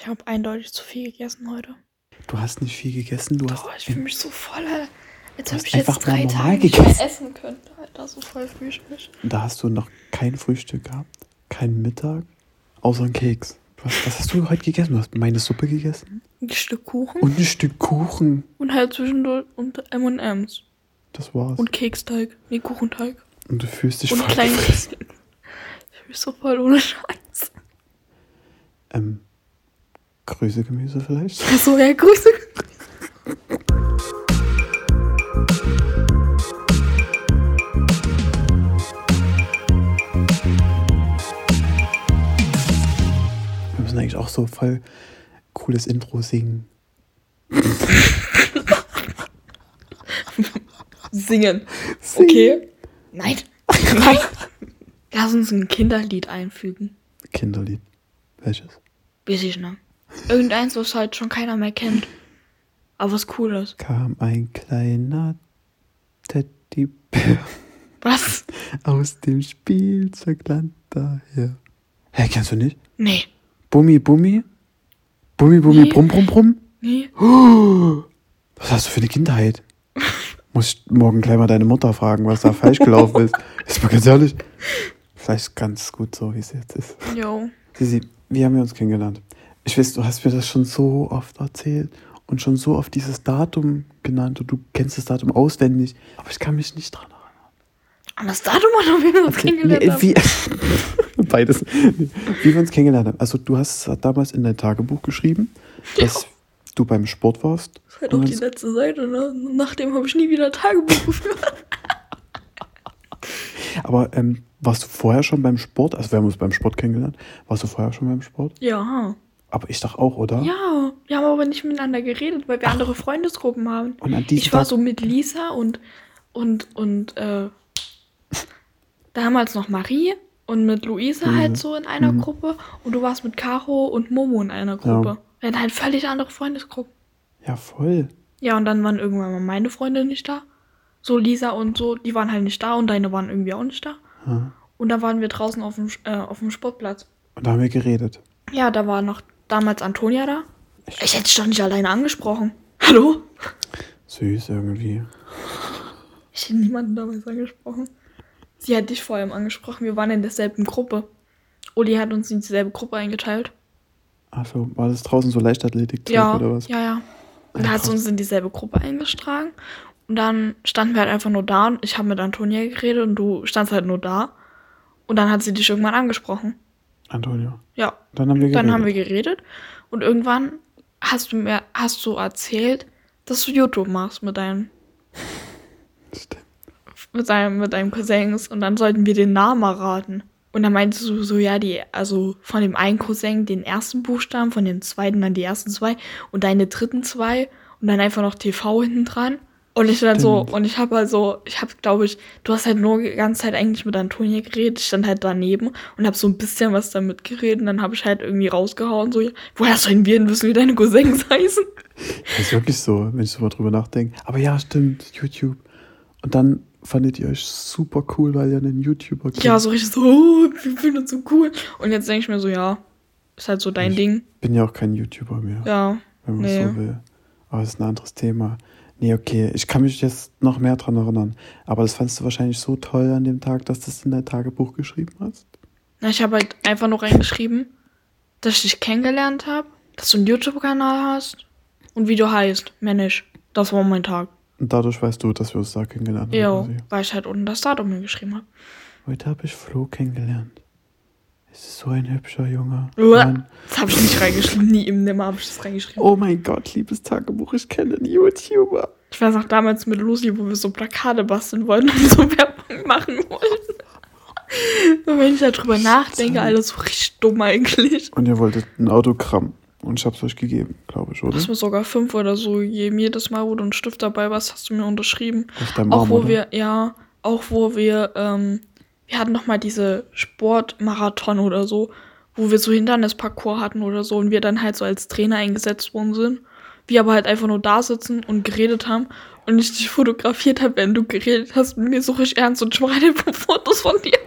Ich habe eindeutig zu viel gegessen heute. Du hast nicht viel gegessen, du hast. Oh, ich fühle mich so voll, ob hast ich jetzt drei Tage nicht mehr gegessen. essen könnte, Alter. So voll Frühstück. Da hast du noch kein Frühstück gehabt, kein Mittag, außer ein Keks. Hast, was hast du heute gegessen? Du hast meine Suppe gegessen Ein Stück Kuchen und ein Stück Kuchen. und halt zwischendurch und M&M's. Das war's. Und Keksteig. Nee, Kuchenteig. Und du fühlst dich Und voll klein. Ich fühle mich so voll ohne Scheiß. Ähm, Grüßegemüse vielleicht? So, ja, Grüße. Wir müssen eigentlich auch so voll cooles Intro singen. Singen. Okay. Nein. Nein. Lass uns ein Kinderlied einfügen. Kinderlied. Welches? Weiß ich nicht. Irgendeins, was halt schon keiner mehr kennt. Aber was cool ist. Kam ein kleiner Teddybär Was? aus dem Spielzeugland daher. Hä, kennst du nicht? Nee. Bummi, Bummi? Bummi, Bummi, Nee. Brumm, Brumm, Brumm? Nee. Was hast du für eine Kindheit? Muss ich morgen gleich mal deine Mutter fragen, was da falsch gelaufen ist. Ist mal ganz ehrlich. Vielleicht ganz gut so, wie es jetzt ist. Jo. Sisi, wie haben wir uns kennengelernt? Ich weiß, du hast mir das schon so oft erzählt und schon so oft dieses Datum genannt und du kennst das Datum auswendig, aber ich kann mich nicht dran erinnern. An das Datum oder wie wir uns kennengelernt Nee, haben? wie, beides. Wie wir uns kennengelernt haben. Also du hast damals in dein Tagebuch geschrieben, dass du beim Sport warst. Das war doch und die letzte Seite, ne? Nachdem habe ich nie wieder Tagebuch geführt. aber ähm, warst du vorher schon beim Sport? Also wir haben uns beim Sport kennengelernt. Warst du vorher schon beim Sport? Ja. Aber ich dachte auch, oder? Ja. Wir haben aber nicht miteinander geredet, weil wir andere Freundesgruppen haben. Und an Ich war Tag- so mit Lisa und und und äh, damals noch Marie und mit Luise Luise. halt so in einer Mhm. Gruppe und du warst mit Caro und Momo in einer Gruppe. Ja. Wir hatten halt völlig andere Freundesgruppen. Ja, voll. Ja, und dann waren irgendwann mal meine Freunde nicht da. So Lisa und so, die waren halt nicht da und deine waren irgendwie auch nicht da. Ja. Und da waren wir draußen auf dem, äh, auf dem Sportplatz. Und da haben wir geredet. Ja, da war noch damals Antonia da. Ich hätte dich doch nicht alleine angesprochen. Hallo? Süß irgendwie. Ich hätte niemanden damals angesprochen. Sie hat dich vor allem angesprochen. Wir waren in derselben Gruppe. Uli hat uns in dieselbe Gruppe eingeteilt. Also war das draußen so Leichtathletik Ja, oder was? ja, ja. Und da hat sie uns in dieselbe Gruppe eingetragen. Und dann standen wir halt einfach nur da und ich habe mit Antonia geredet und du standst halt nur da. Und dann hat sie dich irgendwann angesprochen. Antonio. Ja. Dann haben wir geredet. Dann haben wir geredet. Und irgendwann hast du mir hast du erzählt, dass du YouTube machst mit deinem Stimmt. mit deinem mit deinem Cousins und dann sollten wir den Namen erraten. Und dann meintest du so, ja, die, also von dem einen Cousin den ersten Buchstaben, von dem zweiten dann die ersten zwei und deine dritten zwei und dann einfach noch TV hinten dran. Und ich dann so, und ich habe also, ich habe, glaube ich, du hast halt nur die ganze Zeit eigentlich mit Antonia geredet. Ich stand halt daneben und habe so ein bisschen was damit geredet. Und dann habe ich halt irgendwie rausgehauen, so, woher sollen wir denn wissen, wie deine Cousins heißen? Das ist wirklich so, wenn ich so mal drüber nachdenke. Aber ja, stimmt, YouTube. Und dann fandet ihr euch super cool, weil ihr einen YouTuber kennt. Ja, so richtig so, oh, wir finden uns so cool. Und jetzt denke ich mir so, ja, ist halt so dein Ich- Ding. bin ja auch kein YouTuber mehr, Ja, wenn man nee. so will. Aber das ist ein anderes Thema. Nee, okay, ich kann mich jetzt noch mehr dran erinnern. Aber das fandst du wahrscheinlich so toll an dem Tag, dass du das in dein Tagebuch geschrieben hast. Na, ich habe halt einfach nur reingeschrieben, dass ich dich kennengelernt habe, dass du einen YouTube-Kanal hast und wie du heißt. Mehr nicht. Das war mein Tag. Und dadurch weißt du, dass wir uns da kennengelernt haben. Ja, weil ich halt unten das Datum mir geschrieben habe. Heute habe ich Flo kennengelernt. Es ist so ein hübscher Junge. Mann. Das habe ich nicht reingeschrieben. Nie im Nimmer habe ich das reingeschrieben. Oh mein Gott, liebes Tagebuch, ich kenne einen YouTuber. Ich weiß auch damals mit Lucy, wo wir so Plakate basteln wollten und so Werbung machen wollten. Und wenn ich darüber nachdenke, alles so richtig dumm eigentlich. Und ihr wolltet ein Autogramm. Und ich hab's euch gegeben, glaube ich, Du oder? hast mir sogar fünf oder so gegeben. Jedes Mal, wo du einen Stift dabei warst, hast du mir unterschrieben. Auf deinem Auch Arm, wo oder? wir, ja, auch wo wir, ähm, wir hatten noch mal diese Sportmarathon oder so, wo wir so Hindernisparcours hatten oder so und wir dann halt so als Trainer eingesetzt worden sind. Wir aber halt einfach nur da sitzen und geredet haben und ich dich fotografiert habe, wenn du geredet hast mit mir so richtig ernst und ich mache einfach Fotos von dir.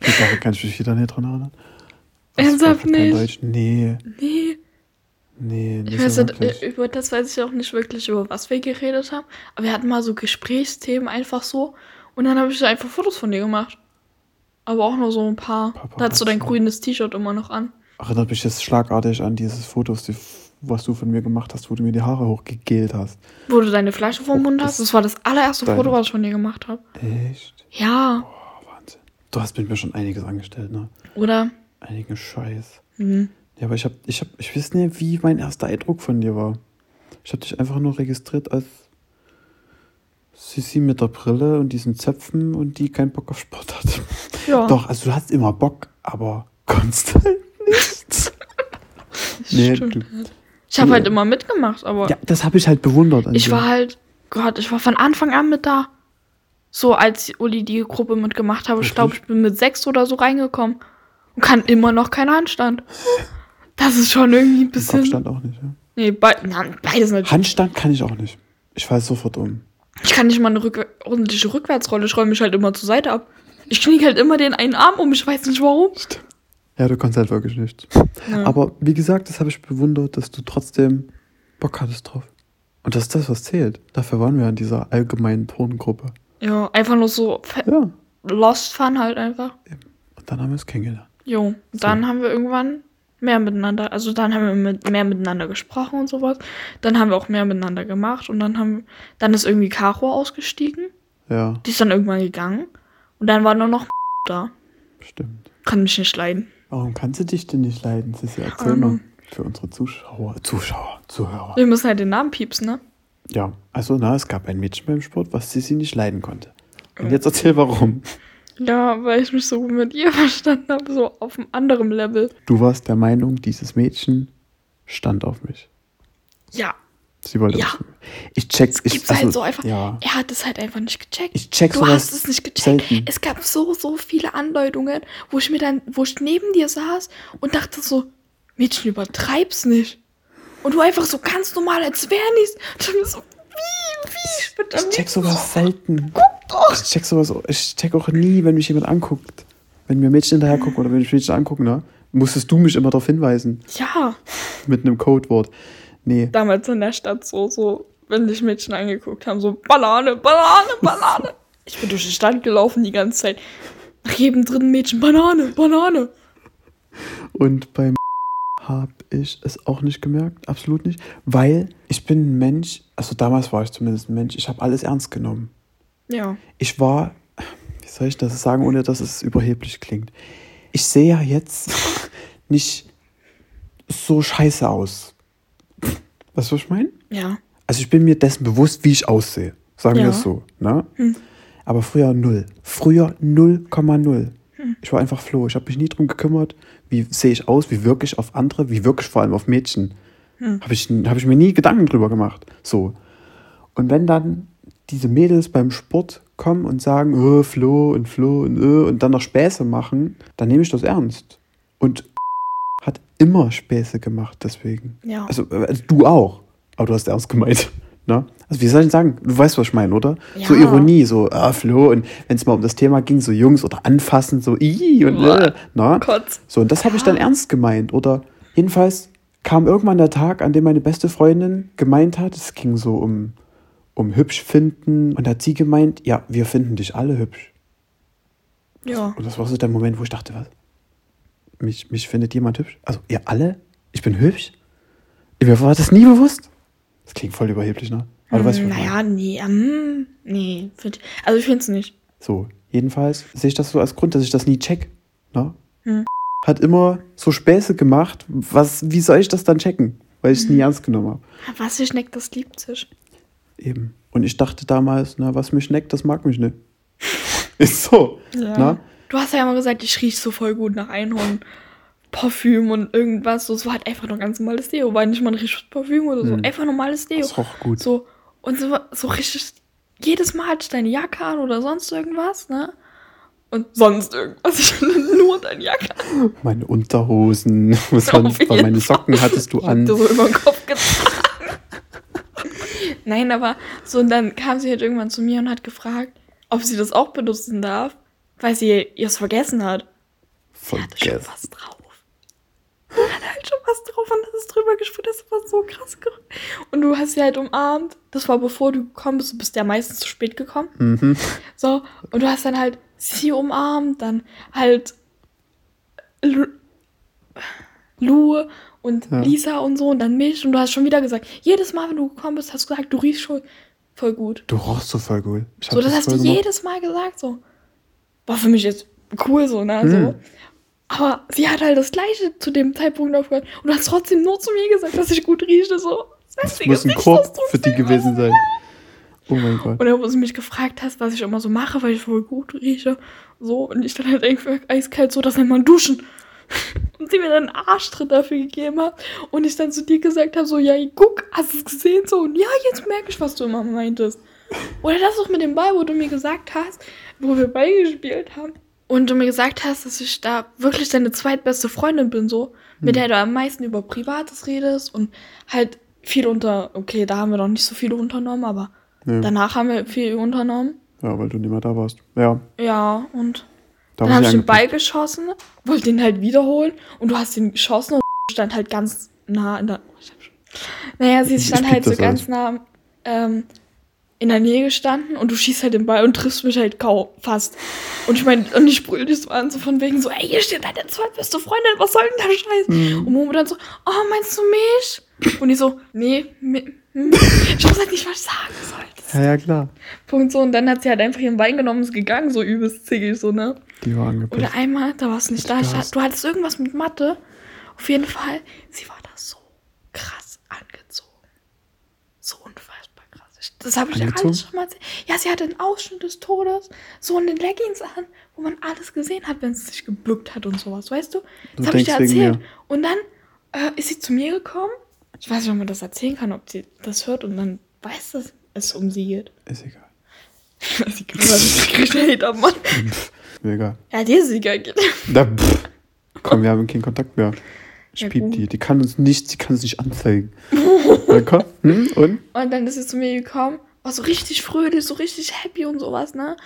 Sache kann ich mich wieder nicht dran erinnern. Ernsthaft nicht? Deutsch? Nee, Nee. nee, Ich nicht weiß so nicht, äh, über das weiß ich auch nicht wirklich, über was wir geredet haben. Aber wir hatten mal so Gesprächsthemen einfach so. Und dann habe ich einfach Fotos von dir gemacht. Aber auch nur so ein paar. Papa da hast du dein hat's grünes T-Shirt immer noch an. Erinnert mich jetzt schlagartig an dieses Fotos, die, was du von mir gemacht hast, wo du mir die Haare hochgegelt hast. Wo du deine Flasche vom Mund hast. Das war das allererste Foto, was ich von dir gemacht habe. Echt? Ja. Oh, Wahnsinn. Du hast mit mir schon einiges angestellt, ne? Oder? Einigen Scheiß. Mhm. Ja, aber ich hab, ich hab, ich weiß nicht, wie mein erster Eindruck von dir war. Ich hab dich einfach nur registriert als Sissi mit der Brille und diesen Zöpfen und die keinen Bock auf Sport hat. Ja. Doch, also du hast immer Bock, aber konntest halt nichts. nee, Stimmt. du, Ich habe halt immer mitgemacht, aber ja, das habe ich halt bewundert ich dir. war halt, Gott, ich war von Anfang an mit da. So als Uli die Gruppe mitgemacht habe. Ich glaube, ich bin mit sechs oder so reingekommen. Und kann immer noch keinen Handstand. Das ist schon irgendwie ein bisschen. Kopfstand auch nicht, ja. Nee, be na, beides nicht. Handstand kann ich auch nicht. Ich falle sofort um. Ich kann nicht mal eine rück ordentliche Rückwärtsrolle. Ich räume mich halt immer zur Seite ab. Ich knick halt immer den einen Arm um. Ich weiß nicht warum. Ja, du kannst halt wirklich nichts. Ja. Aber wie gesagt, das habe ich bewundert, dass du trotzdem Bock hattest drauf. Und das ist das, was zählt. Dafür waren wir in dieser allgemeinen Turngruppe. Ja, einfach nur so Ja. Lost Fun halt einfach. Und dann haben wir es kennengelernt. Jo, dann haben wir irgendwann mehr miteinander, also dann haben wir mit, mehr miteinander gesprochen und sowas. Dann haben wir auch mehr miteinander gemacht und dann haben, dann ist irgendwie Caro ausgestiegen. Ja, Die ist dann irgendwann gegangen und dann war nur noch da. stimmt. Kann mich nicht leiden. Warum kannst du dich denn nicht leiden, Sissi? Erzähl Ahnung. mal. Für unsere Zuschauer, Zuschauer, Zuhörer. Wir müssen halt den Namen piepsen, ne? Ja, also na, es gab ein Mädchen beim Sport, was Sissi nicht leiden konnte. Und jetzt erzähl warum. Ja, weil ich mich so gut mit ihr verstanden habe, so auf einem anderen Level. Du warst der Meinung, dieses Mädchen stand auf mich. Ja, Sie wollte Ja. Ich check's. Ich, gibt's halt also, so einfach. Ja. Er hat es halt einfach nicht gecheckt. Ich check Du hast es nicht gecheckt. selten. Es gab so, so viele Andeutungen, wo ich mir dann, wo ich neben dir saß und dachte so, Mädchen, übertreib's nicht. Und du einfach so ganz normal, als wäre nichts. Und so, wie, wie? Ich, check sowas selten. doch. Ich check sowas, ich check auch nie, wenn mich jemand anguckt. Wenn mir Mädchen hinterher gucken oder wenn ich Mädchen angucke, ne? Musstest du mich immer darauf hinweisen. Ja, Mit einem Codewort. Nee. damals in der Stadt so, so, wenn dich Mädchen angeguckt haben, so Banane, Banane, Banane. Ich bin durch die Stadt gelaufen die ganze Zeit. Nach jedem dritten Mädchen, Banane, Banane. Und beim habe ich es auch nicht gemerkt, absolut nicht. Weil ich bin ein Mensch, also damals war ich zumindest ein Mensch, ich habe alles ernst genommen. Ja. Ich war, wie soll ich das sagen, ohne dass es überheblich klingt. Ich sehe ja jetzt nicht so scheiße aus. Weißt du, was ich meine? Ja. Also ich bin mir dessen bewusst, wie ich aussehe. Sagen wir Ja. es so. Ne? Aber früher null. Früher 0,0. Ich war einfach floh. Ich habe mich nie drum gekümmert, wie sehe ich aus, wie wirke ich auf andere, wie wirke ich vor allem auf Mädchen. Habe ich, hab ich mir nie Gedanken drüber gemacht. So. Und wenn dann diese Mädels beim Sport kommen und sagen, oh, Flo und Flo und äh, und dann noch Späße machen, dann nehme ich das ernst. Und immer Späße gemacht deswegen. Ja. Also, äh, du auch. Aber du hast ernst gemeint. Ne? Also wie soll ich sagen? Du weißt, was ich meine, oder? So Ja. Ironie, so, ah, Flo, und wenn es mal um das Thema ging, so Jungs oder anfassen, so, i und äh, na? Kotz. So, und das habe ich dann ernst gemeint. Oder jedenfalls kam irgendwann der Tag, an dem meine beste Freundin gemeint hat, es ging so um, um hübsch finden. Und hat sie gemeint, ja, wir finden dich alle hübsch. Ja. Und das war so der Moment, wo ich dachte, was? Mich, mich findet jemand hübsch? Also, ihr alle? Ich bin hübsch? Mir war das nie bewusst. Das klingt voll überheblich, ne? Aber du weißt, was. Naja, nee, ähm, nee. Also ich finde es nicht. So, jedenfalls sehe ich das so als Grund, dass ich das nie check. Ne? Hm. Hat immer so Späße gemacht. Was, wie soll ich das dann checken? Weil ich es Hm. nie ernst genommen habe. Was sich neckt, das liebt sich. Eben. Und ich dachte damals, na, was mich neckt, das mag mich nicht. Ist so. Ja. Na? Du hast ja immer gesagt, ich riech so voll gut nach Einhorn. Parfüm und irgendwas. So, es war halt einfach nur ganz normales Deo. War nicht mal ein richtiges Parfüm oder so. Hm. Einfach normales Deo. Das roch gut. So, und so, so richtig. Jedes Mal hatte ich deine Jacke an oder sonst irgendwas, ne? Und sonst irgendwas. Ich hatte nur deine Jacke an. Meine Unterhosen, was sonst, weil meine. Socken hattest du an. dir so über den Kopf getragen. Nein, aber so, und dann kam sie halt irgendwann zu mir und hat gefragt, ob sie das auch benutzen darf, weil sie ihr es vergessen hat. Sie hatte schon Vergessen. was drauf. was drauf und hast es drüber gesprüht. Das war so krass. Und du hast sie halt umarmt. Das war bevor du gekommen bist. Du bist ja meistens zu spät gekommen. Mhm. So, und du hast dann halt sie umarmt, dann halt Lu, Lu und Ja. Lisa und so und dann mich. Und du hast schon wieder gesagt, jedes Mal, wenn du gekommen bist, hast du gesagt, du riechst schon voll gut. Du rochst so voll gut. So, das hast du jedes Mal gesagt, so. War für mich jetzt cool, so, ne, Hm. so. Aber sie hat halt das Gleiche zu dem Zeitpunkt aufgehört. Und du hast trotzdem nur zu mir gesagt, dass ich gut rieche, so. Das Das muss ein Korb für die gewesen sein. Oh mein Gott. Oder wo sie mich gefragt hast, was ich immer so mache, weil ich voll gut rieche. So, und ich dann halt irgendwie eiskalt so, das nennt man Duschen. Und sie mir dann einen Arschtritt dafür gegeben hat. Und ich dann zu dir gesagt habe, so, ja, guck, hast du es gesehen? So, und ja, jetzt merke ich, was du immer meintest. Oder das auch mit dem Ball, wo du mir gesagt hast, wo wir Ball gespielt haben. Und du mir gesagt hast, dass ich da wirklich deine zweitbeste Freundin bin, so. Mit der du am meisten über Privates redest und halt viel unter, okay, da haben wir noch nicht so viele unternommen, aber Nee. danach haben wir viel unternommen. Ja, weil du nicht mehr da warst. Ja, Ja, und da dann habe ich den Ball geschossen, wollte den halt wiederholen und du hast ihn geschossen und stand halt ganz nah in der. Oh, ich hab schon. Naja, sie stand halt so ganz nah ähm, in der Nähe gestanden und du schießt halt den Ball und triffst mich halt kaum fast. Und ich meine, und ich brüll dich so an, so von wegen so, ey, hier steht deine zweitbeste Freundin, was soll denn der Scheiß? Mhm. Und Momo dann so, oh, meinst du mich? Und ich so, nee, mi- hm. ich weiß halt nicht, was ich sagen soll. Ja, ja, klar. Punkt so. Und dann hat sie halt einfach ihren Wein genommen und ist gegangen, so übelst zickig, so, ne? Die war angepisst. Oder einmal, da warst du nicht da. Du Ich, du hattest irgendwas mit Mathe. Auf jeden Fall, sie war da so krass angezogen. So unfassbar krass. Ich, das habe ich Angezogen? alles schon mal erzählt. Ja, sie hatte einen Ausschnitt des Todes, so eine Leggings an, wo man alles gesehen hat, wenn sie sich gebückt hat und sowas, weißt du? Das habe ich dir erzählt. Und dann äh, ist sie zu mir gekommen. Ich weiß nicht, ob man das erzählen kann, ob sie das hört und dann weiß, dass es um sie geht. Ist egal. sie kriegt Hate ab, Mann. Mir egal. Ja, dir ist egal. Da, pff. Komm, wir haben keinen Kontakt mehr. Ich Ja, piep gut. die. Die kann uns nicht, sie kann uns nicht anzeigen. Komm. Hm? Und? Und dann ist sie zu mir gekommen, war so richtig fröhlich, so richtig happy und sowas, ne?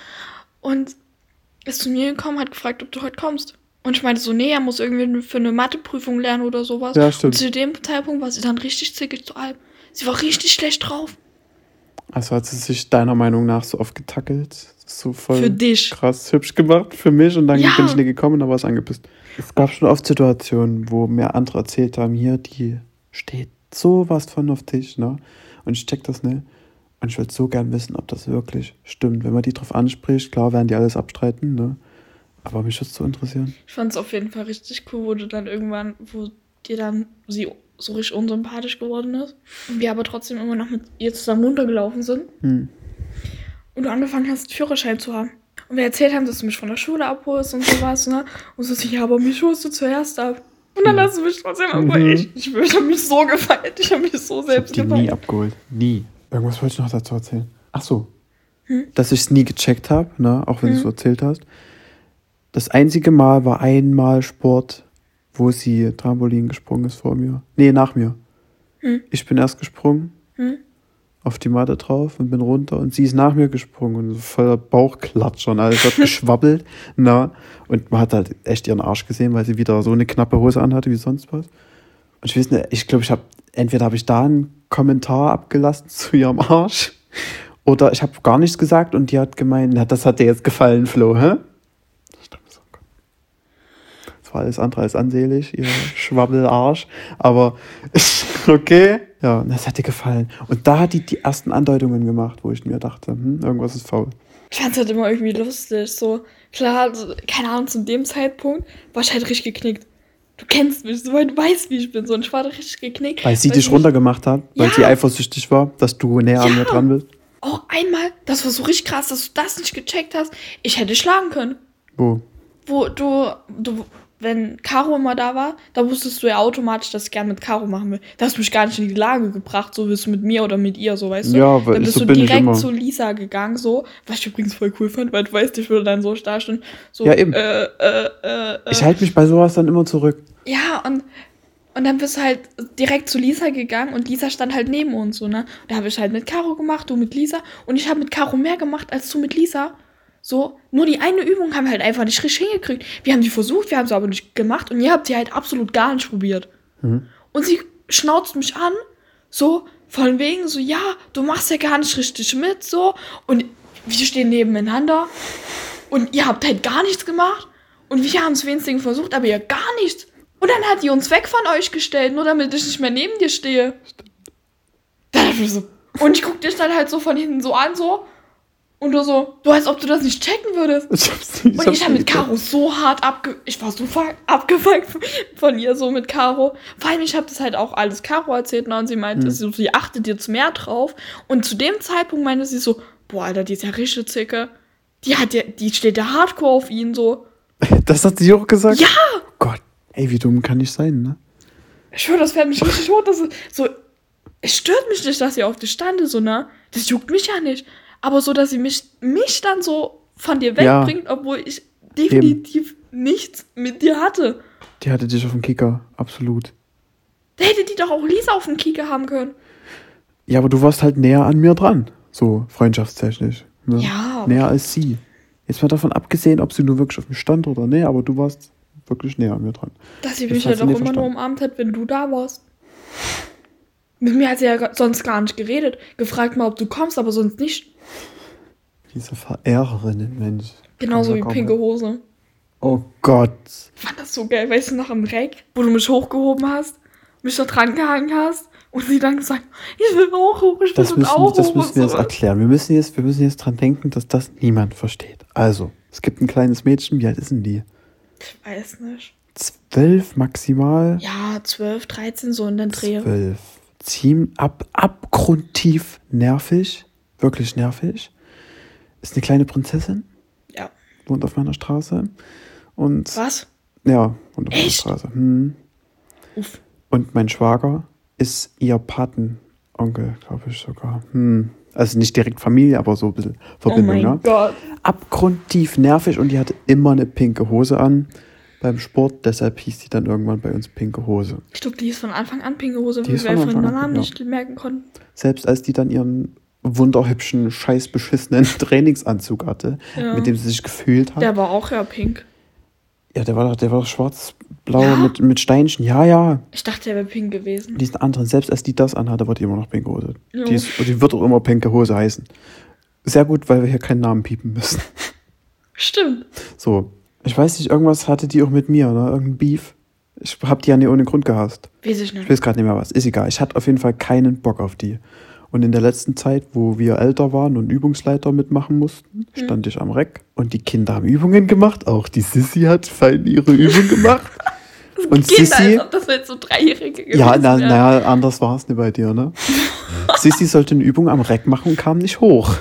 Und ist zu mir gekommen, hat gefragt, ob du heute kommst. Und ich meinte so, nee, er muss irgendwie für eine Matheprüfung lernen oder sowas. Ja, stimmt. Und zu dem Zeitpunkt war sie dann richtig zickig zu allem. Sie war richtig schlecht drauf. Also hat sie sich deiner Meinung nach so oft getackelt. So voll Für dich. krass hübsch gemacht für mich und dann Ja. bin ich nicht gekommen und dann war es angepisst. Es gab schon oft Situationen, wo mir andere erzählt haben, hier, die steht sowas von auf dich, ne? Und ich check das nicht. Und ich würde so gern wissen, ob das wirklich stimmt. Wenn man die drauf anspricht, klar werden die alles abstreiten, ne? Aber mich würde es so interessieren. Ich fand es auf jeden Fall richtig cool, wo du dann irgendwann, wo dir dann sie so richtig unsympathisch geworden ist. Und wir aber trotzdem immer noch mit ihr zusammen runtergelaufen sind. Hm. und du angefangen hast, Führerschein zu haben. Und wir erzählt haben, dass du mich von der Schule abholst und sowas, ne? Und so, ja, aber mich holst du zuerst ab. Und dann hast du mich trotzdem abgeholt. Mhm. Ich, ich, ich habe mich so gefeiert. Ich habe mich so Ich hab selbst die nie gefeiert. abgeholt. Nie. Irgendwas wollte ich noch dazu erzählen. Ach so. Hm? Dass ich es nie gecheckt habe, ne? auch wenn du es Hm. so erzählt hast. Das einzige Mal war einmal Sport, wo sie Trampolin gesprungen ist vor mir. Nee, nach mir. Hm. Ich bin erst gesprungen, Hm? Auf die Matte drauf und bin runter und sie ist nach mir gesprungen und so voller Bauchklatscher und alles hat geschwabbelt. Na, und man hat halt echt ihren Arsch gesehen, weil sie wieder so eine knappe Hose anhatte wie sonst was. Und ich weiß nicht, ich glaube, ich habe, entweder habe ich da einen Kommentar abgelassen zu ihrem Arsch oder ich habe gar nichts gesagt und die hat gemeint, na, das hat dir jetzt gefallen, Flo, hä? Das war alles andere als ansehlich, ihr Schwabbelarsch. Aber okay, ja, das hat dir gefallen. Und da hat die die ersten Andeutungen gemacht, wo ich mir dachte, hm, irgendwas ist faul. Ich fand es halt immer irgendwie lustig. So, klar, so, keine Ahnung, zu dem Zeitpunkt war ich halt richtig geknickt. Du kennst mich, so, weil du weißt, wie ich bin. So, und ich war da richtig geknickt. Weil sie ich dich runtergemacht hat, weil Ja. sie eifersüchtig war, dass du näher an Ja. mir dran bist. Auch einmal, das war so richtig krass, dass du das nicht gecheckt hast. Ich hätte schlagen können. Wo? wo du, du, wenn Caro immer da war, da wusstest du ja automatisch, dass ich gerne mit Caro machen will. Da hast du mich gar nicht in die Lage gebracht, so willst du mit mir oder mit ihr, so weißt du. Ja, weil dann bist so du direkt zu Lisa gegangen, so, was ich übrigens voll cool fand, weil du weißt, ich würde dann so dastehen, so, Ja, eben. Äh, äh, äh, äh. Ich halte mich bei sowas dann immer zurück. Ja, und, und dann bist du halt direkt zu Lisa gegangen und Lisa stand halt neben uns, so, ne? Da habe ich halt mit Caro gemacht, du mit Lisa. Und ich habe mit Caro mehr gemacht als du mit Lisa. So, nur die eine Übung haben wir halt einfach nicht richtig hingekriegt. Wir haben die versucht, wir haben sie aber nicht gemacht und ihr habt sie halt absolut gar nicht probiert. Mhm. Und sie schnauzt mich an, so von wegen so, ja, du machst ja gar nicht richtig mit, so. Und wir stehen nebeneinander und ihr habt halt gar nichts gemacht. Und wir haben es wenigstens versucht, aber ihr gar nichts. Und dann hat die uns weg von euch gestellt, nur damit ich nicht mehr neben dir stehe. Da dachte ich so. Und ich guck dich dann halt so von hinten so an, so. Und du so, du als ob du das nicht checken würdest. Ich hab's nicht, Und ich habe mit Caro so hart abge... Ich war so abgefuckt von ihr, so mit Caro. Vor allem, ich habe das halt auch alles Caro erzählt ne? und sie meinte, Mhm. sie, sie achtet jetzt mehr drauf. Und zu dem Zeitpunkt meinte sie so, boah, Alter, die ist ja richtig zicke. Die hat ja, die steht ja hardcore auf ihn, so. Das hat sie auch gesagt? Ja! Oh Gott, ey, wie dumm kann ich sein, ne? Ich schwöre, das fährt mich richtig hoch. Das ist so, es stört mich nicht, dass sie auf dich stande, so, ne? Das juckt mich ja nicht. Aber so, dass sie mich, mich dann so von dir Ja. wegbringt, obwohl ich definitiv nichts mit dir hatte. Die hatte dich auf dem Kicker, absolut. Da hätte die doch auch Lisa auf dem Kieker haben können. Ja, aber du warst halt näher an mir dran, so freundschaftstechnisch. Ne? Ja. Näher als sie. Jetzt mal davon abgesehen, ob sie nur wirklich auf dem stand oder nee, aber du warst wirklich näher an mir dran. Dass sie mich halt auch nie immer nur verstanden. umarmt hat, wenn du da warst. Mit mir hat sie ja sonst gar nicht geredet. Gefragt mal, ob du kommst, aber sonst nicht. Diese Verehrerin, Mensch. Genauso wie pinke Hose. Oh Gott. Ich fand das so geil, weißt du, noch im Reck, wo du mich hochgehoben hast, mich da dran gehangen hast und sie dann gesagt, ich will auch hoch, ich will Das müssen, auch das hoch. müssen und wir jetzt erklären. Wir müssen, jetzt, wir müssen jetzt dran denken, dass das niemand versteht. Also, es gibt ein kleines Mädchen, wie alt ist denn die? Ich weiß nicht. Zwölf maximal? Ja, 12, 13, so in den Dreh. Zwölf. Ziem, ab, abgrundtief nervig. Wirklich nervig. Ist eine kleine Prinzessin, Ja. wohnt auf meiner Straße. Und Was? ja, wohnt auf meiner Echt? Straße. Hm. Uff. Und mein Schwager ist ihr Patenonkel, glaube ich sogar. Hm. Also nicht direkt Familie, aber so ein bisschen Oh Verbindung, mein ne? Gott. Abgrundtief nervig und die hatte immer eine pinke Hose an beim Sport, deshalb hieß die dann irgendwann bei uns pinke Hose. Ich glaube, die ist von Anfang an pinke Hose, Die weil wir von Namen ja. nicht merken konnten. Selbst als die dann ihren wunderhübschen, scheiß beschissenen Trainingsanzug hatte, Ja. mit dem sie sich gefühlt hat. Der war auch ja pink. ja, der war doch, der war doch schwarz-blau Ja? mit, mit Steinchen. Ja, ja. Ich dachte, der wäre pink gewesen. Diesen anderen, selbst als die das anhatte, war die immer noch pinke Hose. Die, ist, die wird auch immer pinke Hose heißen. Sehr gut, weil wir hier keinen Namen piepen müssen. Stimmt. So. Ich weiß nicht, irgendwas hatte die auch mit mir, ne? Irgendein Beef. Ich hab die ja nicht ohne Grund gehasst. Weiß ich Ich nicht. weiß gerade nicht mehr was. Ist egal. Ich hatte auf jeden Fall keinen Bock auf die. Und in der letzten Zeit, wo wir älter waren und Übungsleiter mitmachen mussten, stand ich am Reck und die Kinder haben Übungen gemacht. Auch die Sissy hat fein ihre Übung gemacht. Und Kinder, Sissy, als ob das jetzt so Dreijährige gewesen ja, na, naja, anders war es nicht bei dir, ne? Sissy sollte eine Übung am Reck machen und kam nicht hoch.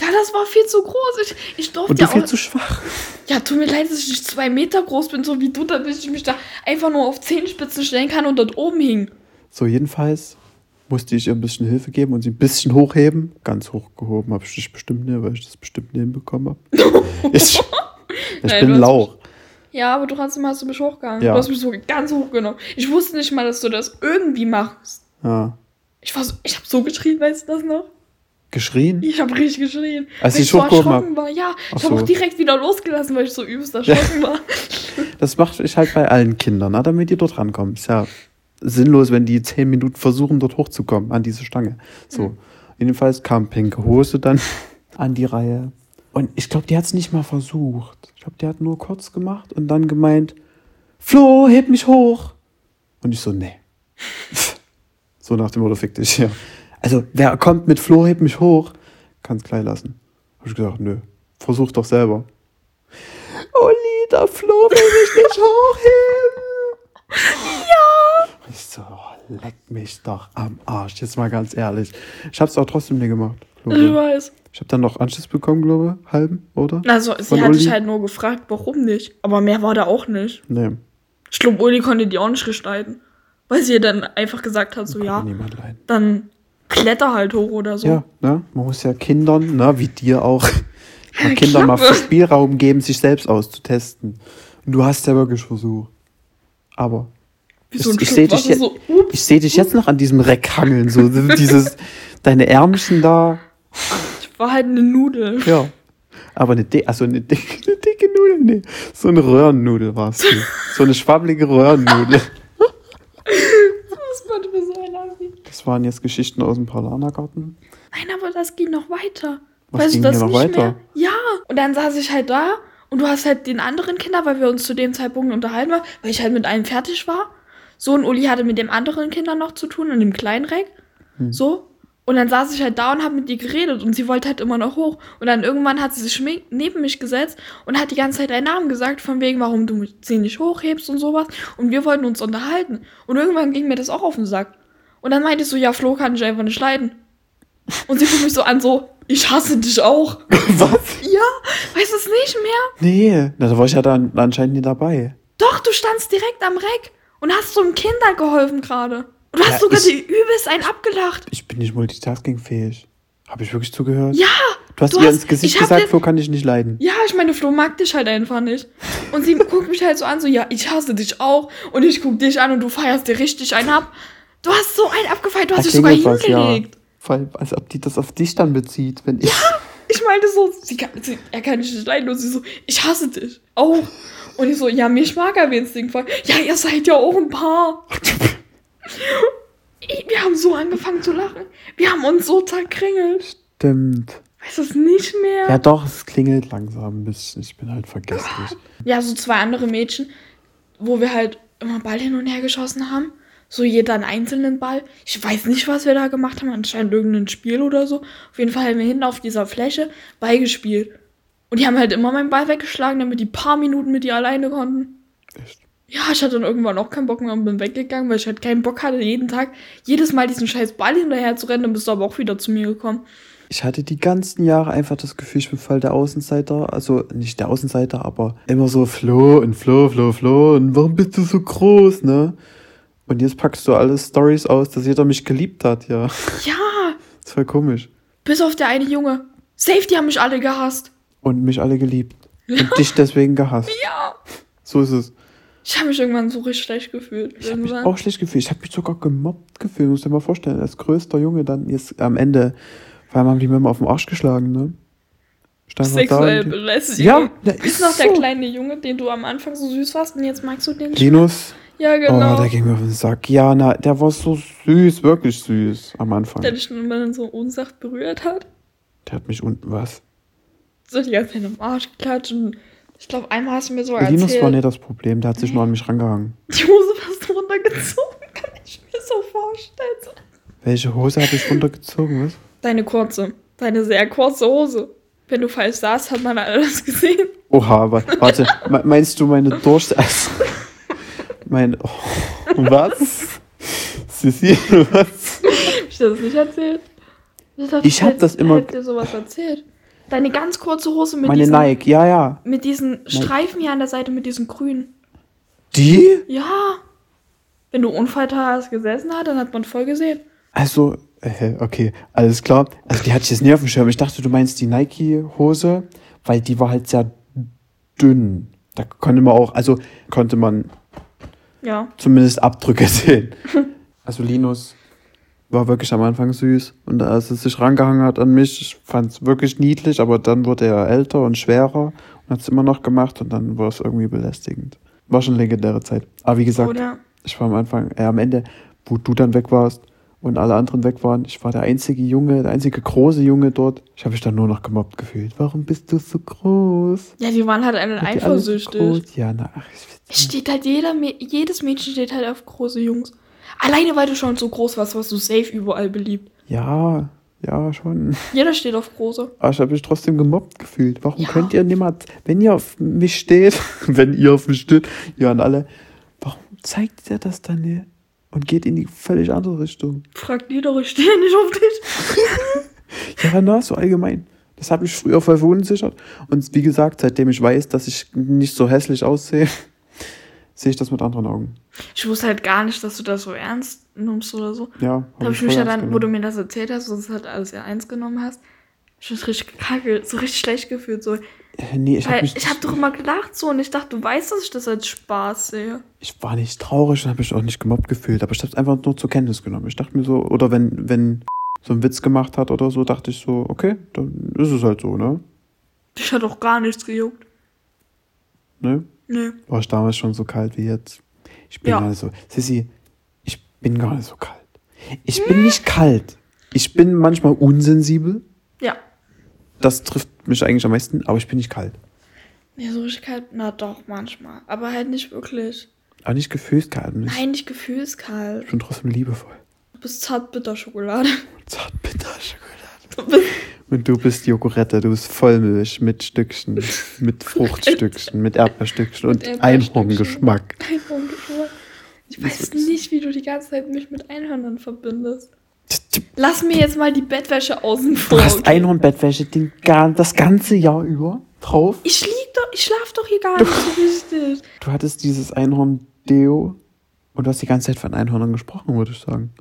Ja, das war viel zu groß. Ich, ich durfte Und du ja viel zu schwach. Ja, tut mir leid, dass ich nicht zwei Meter groß bin, so wie du, damit ich mich da einfach nur auf Zehenspitzen stellen kann und dort oben hing. So, jedenfalls musste ich ihr ein bisschen Hilfe geben und sie ein bisschen hochheben. Ganz hochgehoben habe ich dich bestimmt nicht, weil ich das bestimmt nicht hinbekommen habe. ich ich Nein, bin du Lauch. Ja, aber trotzdem hast du mich hochgegangen. Ja. Du hast mich so ganz hochgenommen. Ich wusste nicht mal, dass du das irgendwie machst. Ja. Ich war so, ich habe so geschrien, weißt du das noch? Geschrien? Ich habe richtig geschrien. Als weil ich ich so erschrocken war. Ja, Ach ich habe so. auch direkt wieder losgelassen, weil ich so übelst erschrocken war. Das mache ich halt bei allen Kindern, na, damit die dort rankommen. Ist ja sinnlos, wenn die zehn Minuten versuchen, dort hochzukommen an diese Stange. So. Jedenfalls kam Pinke Hose dann an die Reihe. Und ich glaube, die hat es nicht mal versucht. Ich glaube, die hat nur kurz gemacht und dann gemeint, Flo, heb mich hoch. Und ich so, nee. so nach dem Motto, fick dich, ja. Also, wer kommt mit Flo, heb mich hoch, kann's gleich lassen. Hab ich gesagt, nö, versuch doch selber. Oh, Lieder, Flo will mich nicht hochheben. Ja. Ich so, oh, leck mich doch am Arsch. Jetzt mal ganz ehrlich. Ich hab's auch trotzdem nicht gemacht. Ich Glaube. weiß. Ich hab dann noch Anschluss bekommen, glaube ich. Halben, oder? Also, sie Von hat Uli? dich halt nur gefragt, warum nicht. Aber mehr war da auch nicht. Nee. Ich glaube, Uli konnte die auch nicht gestalten. Weil sie ihr dann einfach gesagt hat, so, ja, dann kletter halt hoch oder so. Ja, ne? Man muss ja Kindern, ne, wie dir auch, mal Kindern mal. Spielraum geben, sich selbst auszutesten. Und du hast ja wirklich versucht. Aber Wie so ein ich, sehe dich, je- so, ups. ich seh dich jetzt noch an diesem Reck hangeln, so dieses, deine Ärmchen da, Ich war halt eine Nudel. ja. Aber eine, di also eine, dicke, eine dicke Nudel, nee. So eine Röhrennudel warst du. So eine schwabbelige Röhrennudel. Lassi. Das waren jetzt Geschichten aus dem Paulanergarten. Nein, aber das ging noch weiter. Was weißt ging du das noch nicht weiter? mehr? Ja. Und dann saß ich halt da und du hast halt den anderen Kindern, weil wir uns zu dem Zeitpunkt unterhalten waren, weil ich halt mit einem fertig war. So, und Uli hatte mit dem anderen Kindern noch zu tun, in dem kleinen Reck. Hm. So. Und dann saß ich halt da und habe mit ihr geredet und sie wollte halt immer noch hoch. Und dann irgendwann hat sie sich neben mich gesetzt und hat die ganze Zeit deinen Namen gesagt, von wegen, warum du sie nicht hochhebst und sowas. Und wir wollten uns unterhalten. Und irgendwann ging mir das auch auf den Sack. Und dann meinte ich so, ja, Flo kann ich einfach nicht leiden. Und sie guckt mich so an, so, ich hasse dich auch. Was? Ja, weißt du es nicht mehr? Nee, da war ich ja dann anscheinend nie dabei. Doch, du standst direkt am Reck und hast so einem Kinder geholfen gerade. Und du hast Ja, sogar die übelst einen abgelacht. Ich bin nicht multitaskingfähig. Habe ich wirklich zugehört? Ja, Du hast du ihr hast- ins Gesicht gesagt, dir- Flo kann ich nicht leiden. ja, ich meine, Flo mag dich halt einfach nicht. Und sie guckt mich halt so an, so, ja, ich hasse dich auch. Und ich guck dich an und du feierst dir richtig einen ab. Du hast so einen abgefeiert, du hast Da dich sogar was, ja. hingelegt. Vor allem, als ob die das auf dich dann bezieht, wenn ich. Ich meinte so, sie kann, sie, er kann dich nicht leiden. Und sie so, ich hasse dich auch. Und ich so, ja, mich mag er wenigstens voll. Ja, ihr seid ja auch ein Paar. Wir haben so angefangen zu lachen. Wir haben uns so zerkringelt. Stimmt. Weißt du es nicht mehr? Ja, doch, es klingelt langsam ein bisschen. Ich bin halt vergesslich. Ja, so zwei andere Mädchen, wo wir halt immer Ball hin und her geschossen haben. So jeder einen einzelnen Ball. Ich weiß nicht, was wir da gemacht haben. Anscheinend irgendein Spiel oder so. Auf jeden Fall haben wir hinten auf dieser Fläche Ball gespielt. Und die haben halt immer meinen Ball weggeschlagen, damit die paar Minuten mit ihr alleine konnten. Echt? Ja, ich hatte dann irgendwann auch keinen Bock mehr und bin weggegangen, weil ich halt keinen Bock hatte, jeden Tag jedes Mal diesen scheiß Ball hinterher zu rennen. Dann bist du aber auch wieder zu mir gekommen. Ich hatte die ganzen Jahre einfach das Gefühl, ich bin voll der Außenseiter. Also nicht der Außenseiter, aber immer so Flo und Flo, Flo, Flo. Und warum bist du so groß, ne? Und jetzt packst du alle Stories aus, dass jeder mich geliebt hat, ja. Ja, Das ist voll komisch. bis auf der eine Junge. Safe, die haben mich alle gehasst. Und mich alle geliebt. Und dich deswegen gehasst. Ja. So ist es. Ich habe mich irgendwann so richtig schlecht gefühlt. Ich habe mich auch schlecht gefühlt. Ich habe mich sogar gemobbt gefühlt. Muss dir mal vorstellen, als größter Junge dann jetzt am Ende, vor allem haben die mir immer auf den Arsch geschlagen, ne? Stand Sexuell belästigt. Ja, ja, Ist noch der so. kleine Junge, den du am Anfang so süß warst und jetzt magst du den? Linus, Ja, genau. oh, der ging mir auf den Sack. Ja, na, der war so süß, wirklich süß am Anfang. der dich schon immer so unsacht berührt hat. Der hat mich unten was. So die ganze Zeit am Arsch geklatscht. Und ich glaube, einmal hast du mir so Linus erzählt, war nicht das Problem, der hat sich nur an mich rangehangen. die Hose fast runtergezogen. Kann ich mir so vorstellen. Welche Hose habe ich runtergezogen, was? Deine kurze. Deine sehr kurze Hose. Wenn du falsch saßt, hat man alles gesehen. Oha, aber warte, me- meinst du meine Durst... Also, mein... Oh, was? Sissi, was? Hab ich dir das nicht erzählt? dachte, Ich hab hätte- das immer- hätte dir sowas erzählt. Deine ganz kurze Hose mit Meine diesen, Nike, ja, ja. mit diesen Streifen hier an der Seite, mit diesen grünen. Die? Ja. Wenn du Unfalltag gesessen hast, dann hat man voll gesehen. Also, äh, okay, alles klar. Also die hatte ich jetzt nie auf dem Schirm. Ich dachte, du meinst die Nike-Hose, weil die war halt sehr dünn. Da konnte man auch, also konnte man Ja. zumindest Abdrücke sehen. Also Linus war wirklich am Anfang süß und als er sich rangehangen hat an mich, ich fand es wirklich niedlich, aber dann wurde er älter und schwerer und hat es immer noch gemacht und dann war es irgendwie belästigend. War schon legendäre Zeit. Aber wie gesagt, Oder? ich war am Anfang, äh, am Ende, wo du dann weg warst und alle anderen weg waren, ich war der einzige Junge, der einzige große Junge dort. Ich habe mich dann nur noch gemobbt gefühlt. Warum bist du so groß? Ja, die waren halt alle eifersüchtig. Ja, na, ach, ich Es steht halt jeder, jedes Mädchen steht halt auf große Jungs. Alleine weil du schon so groß warst, warst du safe überall beliebt. Ja, ja, schon. Jeder steht auf große. Aber ich habe mich trotzdem gemobbt gefühlt. Warum Ja. könnt ihr niemand, wenn ihr auf mich steht, wenn ihr auf mich steht, ihr an alle, warum zeigt ihr das dann nicht? Und geht in die völlig andere Richtung. Frag die doch, ich stehe nicht auf dich. Ja, na, so allgemein. Das habe ich früher voll verunsichert. Und wie gesagt, seitdem ich weiß, dass ich nicht so hässlich aussehe, sehe ich das mit anderen Augen. Ich wusste halt gar nicht, dass du das so ernst nimmst oder so. Ja, Da habe ich mich ja dann, ernst wo du genommen. mir das erzählt hast, und es halt alles ja eins genommen hast, ich mich richtig kacke, so richtig schlecht gefühlt. So. Äh, Nee, ich habe ich habe doch immer gelacht so und ich dachte, du weißt, dass ich das als Spaß sehe. ich war nicht traurig und habe mich auch nicht gemobbt gefühlt, aber ich habe es einfach nur zur Kenntnis genommen. Ich dachte mir so, oder wenn, wenn so ein Witz gemacht hat oder so, dachte ich so, okay, dann ist es halt so, ne? Ich hat auch gar nichts gejuckt. ne? Nee. War ich damals schon so kalt wie jetzt? Ich bin Ja. gar nicht so. Sissi, ich bin gar nicht so kalt. Ich bin nicht kalt. Ich bin manchmal unsensibel. Ja. Das trifft mich eigentlich am meisten, aber ich bin nicht kalt. Nee, so richtig kalt. Na doch, manchmal. Aber halt nicht wirklich. Aber nicht gefühlskalt. Nicht. Nein, nicht gefühlskalt. Ich bin trotzdem liebevoll. Du bist Zartbitterschokolade. Zartbitterschokolade. Du bist Und du bist Jogurette, du bist Vollmilch mit Stückchen, mit Fruchtstückchen, mit Erdbeerstückchen und. Einhorngeschmack. Einhorngeschmack. Ich weiß nicht, wie du die ganze Zeit mich mit Einhörnern verbindest. Lass mir jetzt mal die Bettwäsche außen vor. Du hast? Einhornbettwäsche den, das ganze Jahr über drauf. Ich lieg doch, ich schlaf doch hier gar nicht so richtig. Du hattest dieses Einhorn-Deo und du hast die ganze Zeit von Einhörnern gesprochen, würde ich sagen.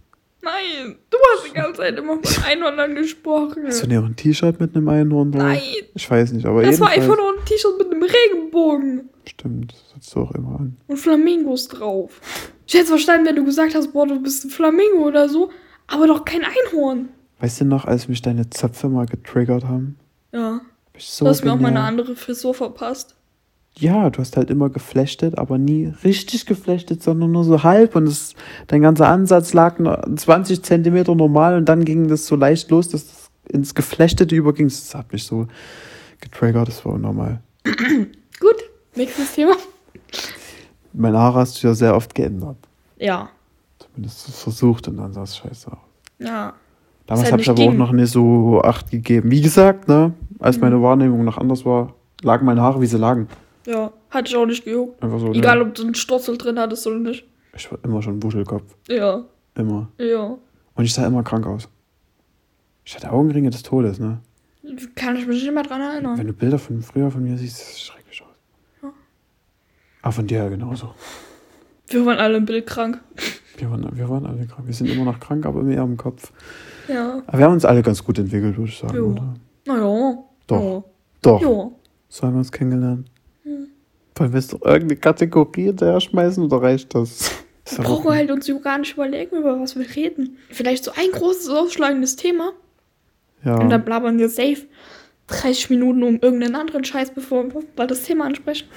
Nein, du hast die ganze Zeit immer von Einhörnern gesprochen. Hast du nicht auch ein T-Shirt mit einem Einhorn drauf? Nein. Ich weiß nicht, aber Das war einfach nur ein T-Shirt mit einem Regenbogen Stimmt, das hast du auch immer an. und Flamingos drauf. Ich hätte es verstanden, wenn du gesagt hast, boah, du bist ein Flamingo oder so, aber doch kein Einhorn. Weißt du noch, als mich deine Zöpfe mal getriggert haben? Ja, Hab ich so du hast mir auch mal eine andere Frisur verpasst. Ja, du hast halt immer geflechtet, aber nie richtig geflechtet, sondern nur so halb. Und es, dein ganzer Ansatz lag nur 20 Zentimeter normal und dann ging das so leicht los, dass es ins Geflechtete überging. Das hat mich so getriggert, das war unnormal. Gut, nächstes Thema. Meine Haare hast du ja sehr oft geändert. Ja, Zumindest versucht und dann sah es scheiße aus. ja. Damals habe ich aber auch ging. noch nicht so Acht gegeben. Wie gesagt, ne, als Mhm. meine Wahrnehmung noch anders war, lagen meine Haare, wie sie lagen. Ja, hatte ich auch nicht gejuckt. Einfach so. Egal, ne, ob du einen Stotzel drin hattest oder nicht. ich war immer schon Wuschelkopf. Ja, Immer. ja. Und ich sah immer krank aus. Ich hatte Augenringe des Todes, ne? Kann ich mich nicht mehr dran erinnern. Wenn du Bilder von früher von mir siehst, das sieht schrecklich aus. Ja. Aber von dir ja genauso. Wir waren alle im Bild krank. Wir waren, wir waren alle krank. Wir sind immer noch krank, aber mehr im Kopf. Ja. Aber wir haben uns alle ganz gut entwickelt, würde ich sagen, Jo. oder? Naja. Doch. Doch. Ja. ja. So haben wir uns kennengelernt. Wollen wir jetzt noch irgendeine Kategorie hinterher schmeißen oder reicht das? Wir brauchen halt uns gar nicht überlegen, über was wir reden. Vielleicht so ein großes, ausschlagendes Thema. ja. Und dann blabbern wir safe 30 Minuten um irgendeinen anderen Scheiß, bevor wir das Thema ansprechen.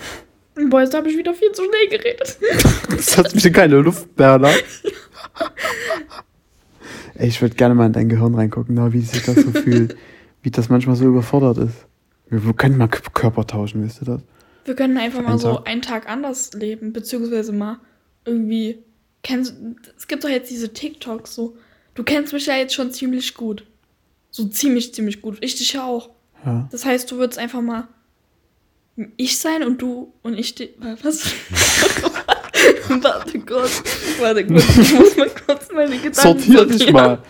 Boah, jetzt habe ich wieder viel zu schnell geredet. Das hat mich in keine Luft mehr, ne? Ey, ich würde gerne mal in dein Gehirn reingucken, na, wie sich das so fühlt. Wie das manchmal so überfordert ist. Wir, können mal Körper tauschen, wisst ihr das? Wir können einfach mal so einen Tag anders leben, beziehungsweise mal irgendwie. Kennst, es gibt doch jetzt diese TikToks so. Du kennst mich ja jetzt schon ziemlich gut. So ziemlich, ziemlich gut. Ich dich ja auch. Ja. Das heißt, du würdest einfach mal ich sein und du und ich di- Was? warte kurz. Warte kurz. Ich muss mal kurz meine Gedanken Sortier dich mal.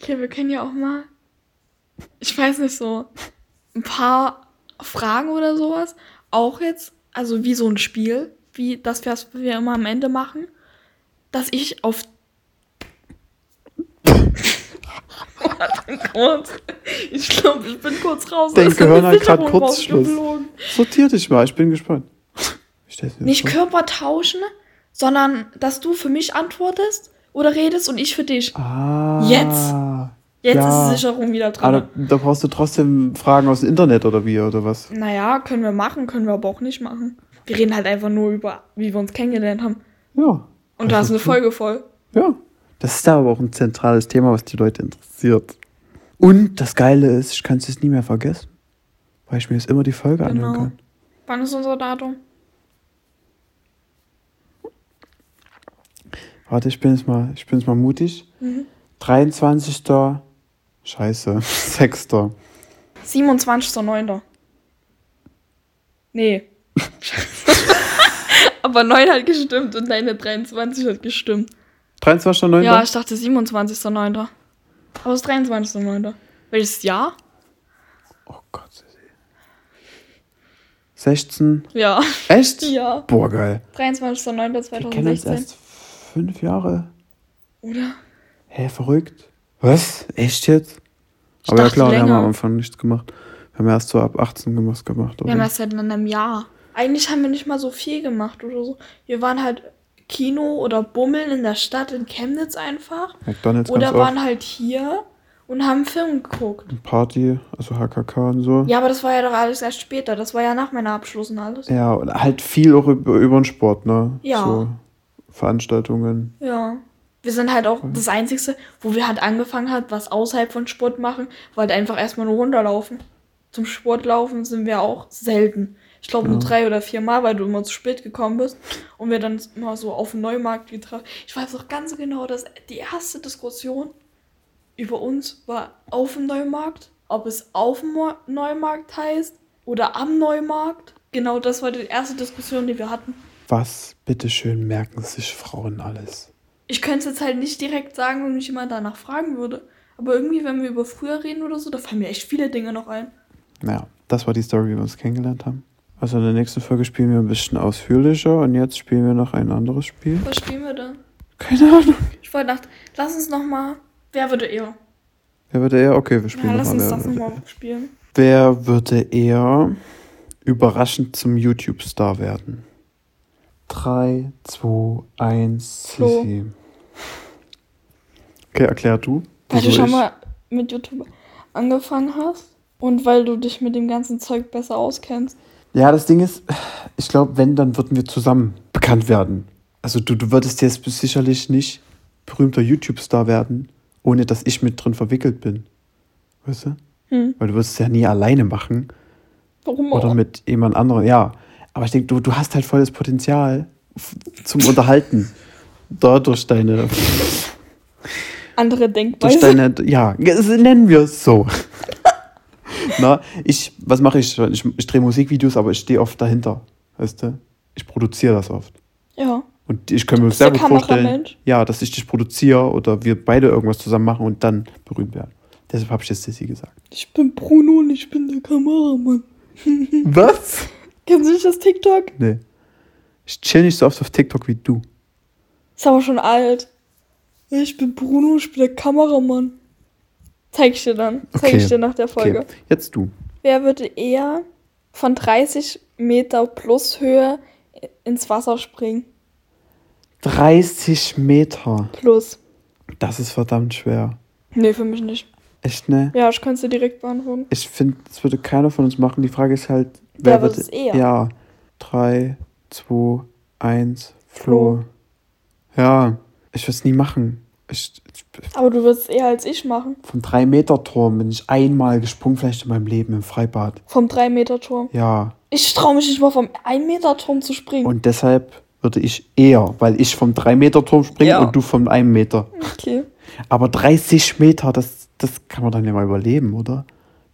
Okay, wir können ja auch mal. Ich weiß nicht so. Ein paar Fragen oder sowas. Auch jetzt. Also wie so ein Spiel. Wie das, was wir immer am Ende machen. Dass ich auf. Kurz. Ich glaube, ich bin kurz raus. Dein Gehirn hat Versicherung Kurzschluss. Sortier dich mal, ich bin gespannt. Ich Nicht vor. Körper tauschen, sondern dass du für mich antwortest oder redest und ich für dich. Ah. Jetzt. Jetzt Ja. ist die Sicherung wieder dran. Aber da, brauchst du trotzdem Fragen aus dem Internet oder wie, oder was? Naja, können wir machen, können wir aber auch nicht machen. Wir reden halt einfach nur über, wie wir uns kennengelernt haben. Ja. Und da ist eine. Folge voll. Ja. Das ist aber auch ein zentrales Thema, was die Leute interessiert. Und das Geile ist, ich kann es jetzt nie mehr vergessen. Weil ich mir jetzt immer die Folge anhören Genau. kann. Wann ist unser Datum? Warte, ich bin jetzt mal, ich bin jetzt mal mutig. Mhm. 23. Scheiße. 6. 27.09. Nee. aber 9 hat gestimmt und deine 23 hat gestimmt. 23.9. Ja, ich dachte 27.09. Aber es ist 23.09. Welches Jahr? Oh Gott. Sissi. 16. Ja. Echt? Ja. Boah, geil. Wir kennen uns 23.09.2016. erst fünf Jahre. Oder? Hä, verrückt. Was? Echt jetzt? Ich Aber ja klar, wir haben länger. am Anfang nichts gemacht. Wir haben erst so ab 18 gemacht. gemacht Wir haben oder? erst seit einem Jahr. Eigentlich haben wir nicht mal so viel gemacht oder so. Wir waren halt Kino oder Bummeln in der Stadt in Chemnitz einfach. McDonalds Oder ganz waren oft. halt hier und haben Film geguckt. Party, also HKK und so. Ja, aber das war ja doch alles erst später. Das war ja nach meiner Abschluss und alles. Ja, und halt viel auch über, über den Sport, ne? Ja. So Veranstaltungen. Ja. Wir sind halt auch das Einzige, wo wir halt angefangen haben, was außerhalb von Sport machen, war halt einfach erstmal nur runterlaufen. Zum Sportlaufen sind wir auch selten. Ich glaube nur Ja. drei oder vier Mal, weil du immer zu spät gekommen bist und wir dann immer so auf den Neumarkt getroffen. Ich weiß auch ganz genau, dass die erste Diskussion über uns war auf dem Neumarkt, ob es auf dem Neumarkt heißt oder am Neumarkt. Genau das war die erste Diskussion, die wir hatten. Was, bitteschön, merken sich Frauen alles? Ich könnte es jetzt halt nicht direkt sagen, wenn mich jemand danach fragen würde. Aber irgendwie, wenn wir über früher reden oder so, da fallen mir echt viele Dinge noch ein. Naja, das war die Story, wie wir uns kennengelernt haben. Also in der nächsten Folge spielen wir ein bisschen ausführlicher und jetzt spielen wir noch ein anderes Spiel. Was spielen wir da? Keine Ahnung. Ich wollte gedacht, lass uns noch mal. Wer würde eher? Wer würde eher? Okay, wir spielen Ja, lass noch uns mal. das nochmal spielen. wer würde eher überraschend zum YouTube-Star werden? 3, 2, 1, Flo. Sissi. Okay, erklär du. Weil du schon ich? mal mit YouTube angefangen hast und weil du dich mit dem ganzen Zeug besser auskennst. Ja, das Ding ist, ich glaube, wenn, dann würden wir zusammen bekannt werden. Also du, du würdest jetzt sicherlich nicht berühmter YouTube-Star werden, ohne dass ich mit drin verwickelt bin. Weißt du? Hm. Weil du würdest es ja nie alleine machen Warum oder auch? mit jemand anderem. Ja, aber ich denke, du, du hast halt volles Potenzial zum Unterhalten. Da durch deine, Andere durch Denkweise. deine, ja, nennen wir es so. Na, ich, was mache ich? Ich, ich drehe Musikvideos, aber ich stehe oft dahinter. Weißt du? Ich produziere das oft. Ja. Und ich kann mir sehr gut vorstellen, ja, dass ich dich produziere oder wir beide irgendwas zusammen machen und dann berühmt werden. Deshalb habe ich jetzt Sissy gesagt. Ich bin Bruno und ich bin der Kameramann. Was? Kennst du nicht das TikTok? Nee. Ich chill nicht so oft auf TikTok wie du. Ist aber schon alt. Ich bin Bruno, ich bin der Kameramann. Zeig ich dir dann. Zeig Okay. ich dir nach der Folge. Okay, jetzt du. Wer würde eher von 30 Meter plus Höhe ins Wasser springen? 30 Meter. Plus. Das ist verdammt schwer. Nee, für mich nicht. Echt, ne? Ja, ich kann es dir direkt beantworten. Ich finde, das würde keiner von uns machen. Die Frage ist halt, Wer wird es eher? Ja. 3, 2, 1, Flo. Flo. Ja, ich würde es nie machen. Ich, ich, Aber du würdest es eher als ich machen. vom 3-Meter-Turm bin ich einmal gesprungen, vielleicht in meinem Leben im Freibad. Vom 3-Meter-Turm. Ja, Ich traue mich nicht mal vom 1-Meter-Turm zu springen. und deshalb würde ich eher, weil ich vom 3-Meter-Turm springe Ja. und du vom 1 Meter. okay. Aber 30 Meter, das, das kann man dann ja mal überleben, oder?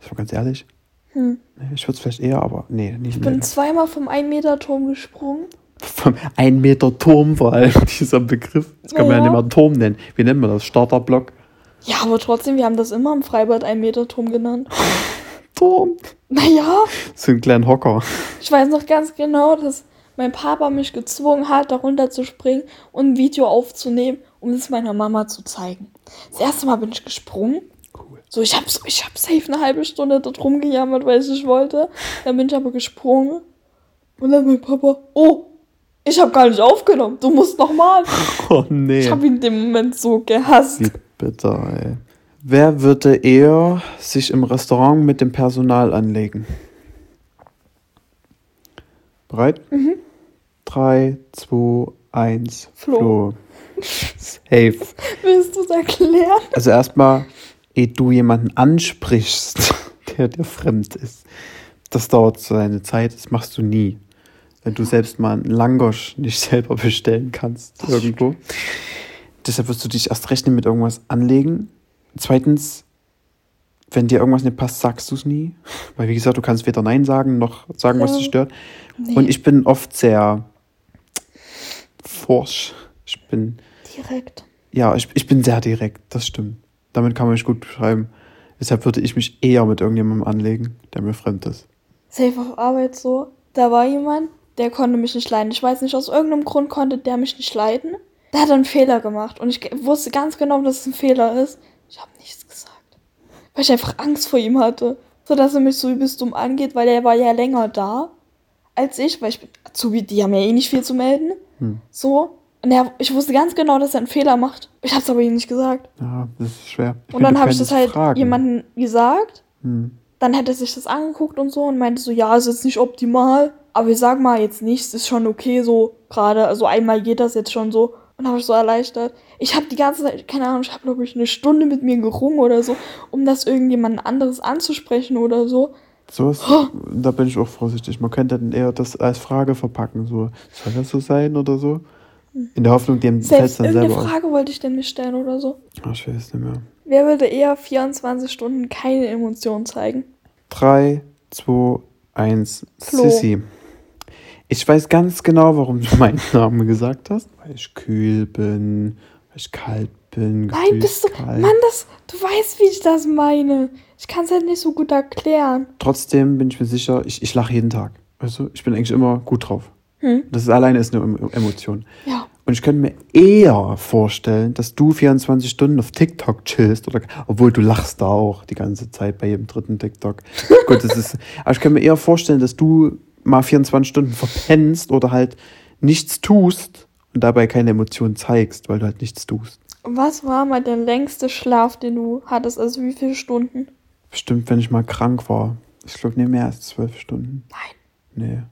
Ich war ganz ehrlich. Hm. Ich würde es vielleicht eher, aber nee, nicht Ich bin mehr. zweimal vom 1-Meter-Turm gesprungen. Vom 1 Meter Turm vor allem, dieser Begriff. Das kann man ja Ja. nicht mal Turm nennen. Wie nennt man das? Starterblock? Ja, aber trotzdem, wir haben das immer im Freibad 1-Meter-Turm genannt. Turm. Naja, So ein kleiner Hocker. ich weiß noch ganz genau, dass mein Papa mich gezwungen hat, darunter zu springen und ein Video aufzunehmen, um es meiner Mama zu zeigen. Das erste Mal bin ich gesprungen. Cool. So, ich hab, so, ich hab safe eine halbe Stunde dort rumgejammert, weil ich nicht wollte. Dann bin ich aber gesprungen. Und dann mein Papa, oh, ich hab gar nicht aufgenommen. Du musst nochmal. Oh nee. Ich habe ihn in dem Moment so gehasst. Wie bitter, ey. Wer würde eher sich im Restaurant mit dem Personal anlegen? Bereit? Mhm. 3, 2, 1, Flo. Flo. Safe. Willst du es erklären? Also erstmal, ehe du jemanden ansprichst, der dir fremd ist, das dauert so eine Zeit, das machst du nie. Wenn du selbst mal einen Langosch nicht selber bestellen kannst irgendwo. Deshalb wirst du dich erst recht nicht mit irgendwas anlegen. Zweitens, wenn dir irgendwas nicht passt, sagst du es nie. Weil wie gesagt, du kannst weder Nein sagen, noch sagen, was dich stört. Nee, Und ich bin oft sehr forsch. Ich bin direkt. ja, ich, ich bin sehr direkt, das stimmt. Damit kann man mich gut beschreiben. Deshalb würde ich mich eher mit irgendjemandem anlegen, der mir fremd ist. Safe auf Arbeit so. Da war jemand, der konnte mich nicht leiden. Ich weiß nicht, aus irgendeinem Grund konnte der mich nicht leiden. Der hat einen Fehler gemacht und ich wusste ganz genau, dass es ein Fehler ist. Ich habe nichts gesagt. Weil ich einfach Angst vor ihm hatte. So dass er mich so übelst dumm angeht, weil er war ja länger da als ich, weil ich bin Azubi, die haben ja eh nicht viel zu melden. Hm. So. Und er, ich wusste ganz genau, dass er einen Fehler macht. Ich habe es aber ihm nicht gesagt. Ja, das ist schwer. Ich Und dann habe ich das halt fragen. jemandem gesagt. Hm. Dann hat er sich das angeguckt und so und meinte so, ja, ist jetzt nicht optimal, aber ich sag mal jetzt nichts, ist schon okay so gerade. Also einmal geht das jetzt schon so. Und habe ich so erleichtert. Ich habe die ganze Zeit, keine Ahnung, ich habe glaube ich eine Stunde mit mir gerungen oder so, um das irgendjemand anderes anzusprechen oder so. Sowas, da bin ich auch vorsichtig. Man könnte dann eher das als Frage verpacken. So, soll das so sein oder so? In der Hoffnung, dem fällt Selbst dann selber auf. Frage wollte ich denn mir stellen oder so. Ach, ich weiß nicht mehr. Wer würde eher 24 Stunden keine Emotionen zeigen? 3, 2, 1, Flo. Sissy. Ich weiß ganz genau, warum du meinen Namen gesagt hast. Weil ich kühl bin, weil ich kalt bin. Nein, bist du. gefühlskalt. Mann, das. Du weißt, wie ich das meine. Ich kann es halt nicht so gut erklären. Trotzdem bin ich mir sicher, ich, ich lache jeden Tag. Weißt du, ich bin eigentlich immer gut drauf. Hm. Das ist alleine ist eine Em- Emotion. Ja. Und ich könnte mir eher vorstellen, dass du 24 Stunden auf TikTok chillst, oder, obwohl du lachst da auch die ganze Zeit bei jedem dritten TikTok. Gut, das ist, aber ich könnte mir eher vorstellen, dass du mal 24 Stunden verpennst oder halt nichts tust und dabei keine Emotionen zeigst, weil du halt nichts tust. Was war mal der längste Schlaf, den du hattest? Also wie viele Stunden? Bestimmt, wenn ich mal krank war. Ich glaube, nicht mehr als zwölf Stunden. Nein. Nee.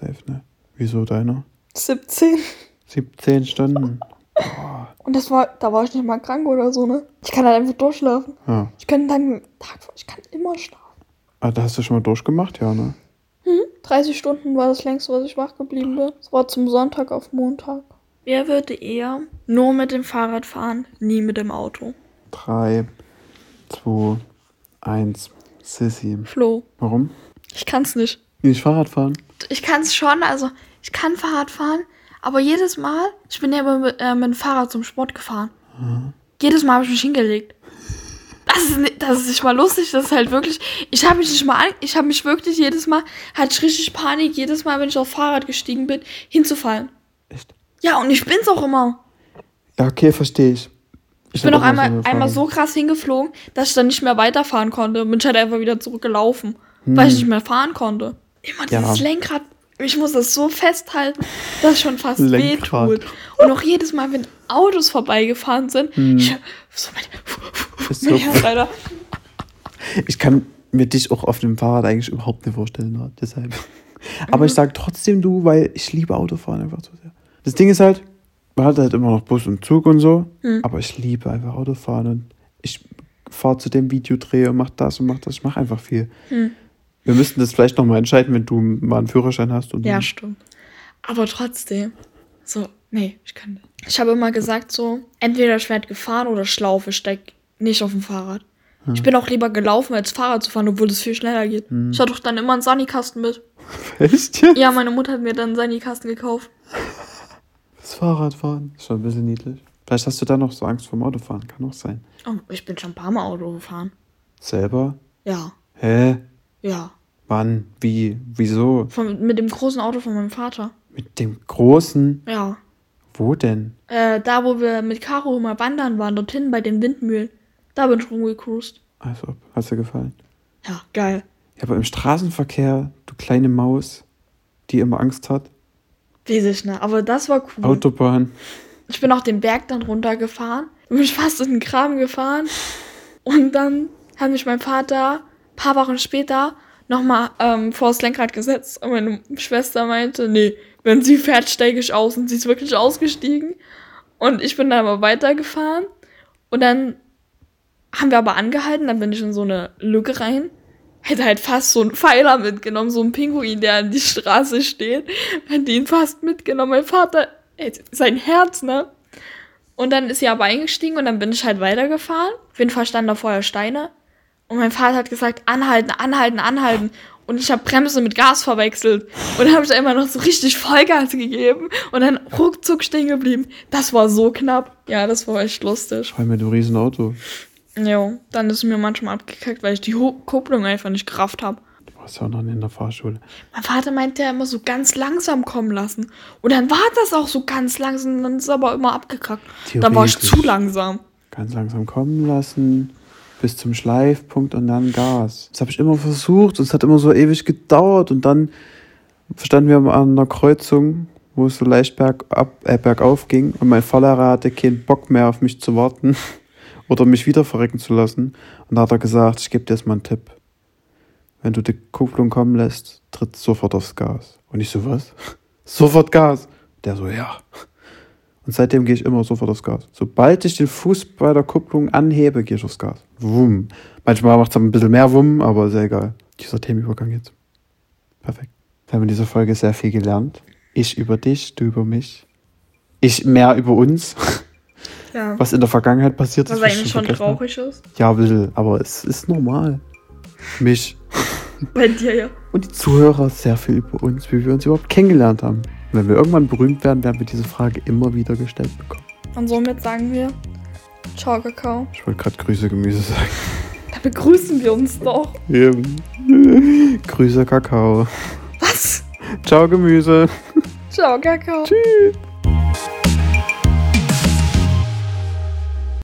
Safe, ne? Wieso deiner? 17. 17 Stunden. Und das war, da war ich nicht mal krank oder so, ne? Ich kann halt einfach durchschlafen. Ja. Ich kann dann Tag, ich kann immer schlafen. Ah, da hast du schon mal durchgemacht, ja, ne? 30 Stunden war das längste, was ich wach geblieben bin. Das war zum Sonntag auf Montag. Wer würde eher nur mit dem Fahrrad fahren, nie mit dem Auto? 3, 2, 1. Sissy. Flo, Warum? ich kann's nicht. Nicht Fahrrad fahren? Ich kann's schon, also ich kann Fahrrad fahren, aber jedes Mal, ich bin ja immer mit, äh, mit dem Fahrrad zum Sport gefahren. Jedes Mal habe ich mich hingelegt. Das ist, nicht, das ist nicht mal lustig, das ist halt wirklich. Ich habe mich nicht mal an, ich habe mich wirklich jedes Mal, hatte ich richtig Panik, jedes Mal, wenn ich aufs Fahrrad gestiegen bin, hinzufallen. Echt? Ja, und ich bin's auch immer. Ja, okay, verstehe ich. Ich bin hab auch einmal, einmal so krass hingeflogen, dass ich dann nicht mehr weiterfahren konnte. Und bin ich halt einfach wieder zurückgelaufen, weil ich nicht mehr fahren konnte. Immer dieses Ja. Lenkrad. Ich muss das so festhalten, dass es schon fast Lenkrad. wehtut. Und auch jedes Mal, wenn Autos vorbeigefahren sind, ich so mein, Ist so- Herz. Ich kann mir dich auch auf dem Fahrrad eigentlich überhaupt nicht vorstellen, ne? deshalb. Aber Mhm. ich sag trotzdem du, weil ich liebe Autofahren einfach so sehr. Das Ding ist halt, man hat halt immer noch Bus und Zug und so, Mhm. aber ich liebe einfach Autofahren und ich fahre zu dem Videodreh und mach das und mach das, ich mach einfach viel. Mhm. Wir müssten das vielleicht nochmal entscheiden, wenn du mal einen Führerschein hast. Und Ja, stimmt. Aber trotzdem. So, nee, ich kann nicht. Ich habe immer gesagt, so, entweder ich werde gefahren oder ich laufe, ich steig nicht auf dem Fahrrad. Ich bin auch lieber gelaufen, als Fahrrad zu fahren, obwohl es viel schneller geht. Ich hatte doch dann immer einen Sunny-Kasten mit. Echt? jetzt? Ja, meine Mutter hat mir dann einen Sunny-Kasten gekauft. Das Fahrradfahren ist schon ein bisschen niedlich. Vielleicht hast du da noch so Angst vor dem Autofahren, kann auch sein. Oh, ich bin schon ein paar Mal Auto gefahren. Selber? Ja, Hä? Ja. Wann? Wie? Wieso? Von, mit dem großen Auto von meinem Vater. Mit dem großen? Ja. Wo denn? Äh, da, wo wir mit Caro immer wandern waren, dorthin bei den Windmühlen. Da bin ich rumgecruised. Also, hast dir gefallen? Ja, geil. Ja, aber im Straßenverkehr, du kleine Maus, die immer Angst hat. Weiß ich nicht, aber das war cool. Autobahn. Ich bin auch den Berg dann runtergefahren. Bin fast in den Kram gefahren. Und dann hat mich mein Vater paar Wochen später nochmal ähm, vor das Lenkrad gesetzt. Und meine Schwester meinte, nee, wenn sie fährt, steige ich aus. Und sie ist wirklich ausgestiegen. Und ich bin dann aber weitergefahren. Und dann haben wir aber angehalten. Dann bin ich in so eine Lücke rein. Hätte halt fast so einen Pfeiler mitgenommen, so einen Pinguin, der an die Straße steht. Hätte ihn fast mitgenommen. Mein Vater, ey, sein Herz, ne? Und dann ist sie aber eingestiegen und dann bin ich halt weitergefahren. Auf jeden Fall standen da vorher Steine. Und mein Vater hat gesagt, anhalten, anhalten, anhalten. Und ich habe Bremse mit Gas verwechselt. Und dann habe ich einfach noch so richtig Vollgas gegeben und dann ruckzuck stehen geblieben. Das war so knapp. Ja, das war echt lustig. Vor allem mit dem riesen Auto. Jo, dann ist es mir manchmal abgekackt, weil ich die Kupplung einfach nicht gerafft habe. Du warst ja auch noch in der Fahrschule. Mein Vater meinte ja immer so ganz langsam kommen lassen. Und dann war das auch so ganz langsam, dann ist es aber immer abgekackt. Dann war ich zu langsam. Ganz langsam kommen lassen, bis zum Schleifpunkt und dann Gas. Das habe ich immer versucht und es hat immer so ewig gedauert und dann standen wir an einer Kreuzung, wo es so leicht bergab, äh, bergauf ging und mein Fahrlehrer hatte keinen Bock mehr auf mich zu warten oder mich wieder verrecken zu lassen. Und da hat er gesagt, ich gebe dir jetzt mal einen Tipp. Wenn du die Kupplung kommen lässt, tritt sofort aufs Gas. Und ich so, was? Sofort Gas. Der so, ja. Und seitdem gehe ich immer sofort aufs Gas. Sobald ich den Fuß bei der Kupplung anhebe, gehe ich aufs Gas. Wumm. Manchmal macht es ein bisschen mehr Wumm, aber sehr egal. Dieser Themenübergang jetzt. Perfekt. Wir haben in dieser Folge sehr viel gelernt. Ich über dich, du über mich. Ich mehr über uns. Ja. Was in der Vergangenheit passiert ist. was ich eigentlich schon traurig ist. Ja, will, aber es ist normal. Mich Bei dir ja. und die Zuhörer sehr viel über uns, wie wir uns überhaupt kennengelernt haben. Und wenn wir irgendwann berühmt werden, werden wir diese Frage immer wieder gestellt bekommen. Und somit sagen wir Ciao, Kakao. Ich wollte gerade Grüße Gemüse sagen. Da begrüßen wir uns doch. Eben. Grüße Kakao. Was? Ciao Gemüse. Ciao, Kakao. Tschüss.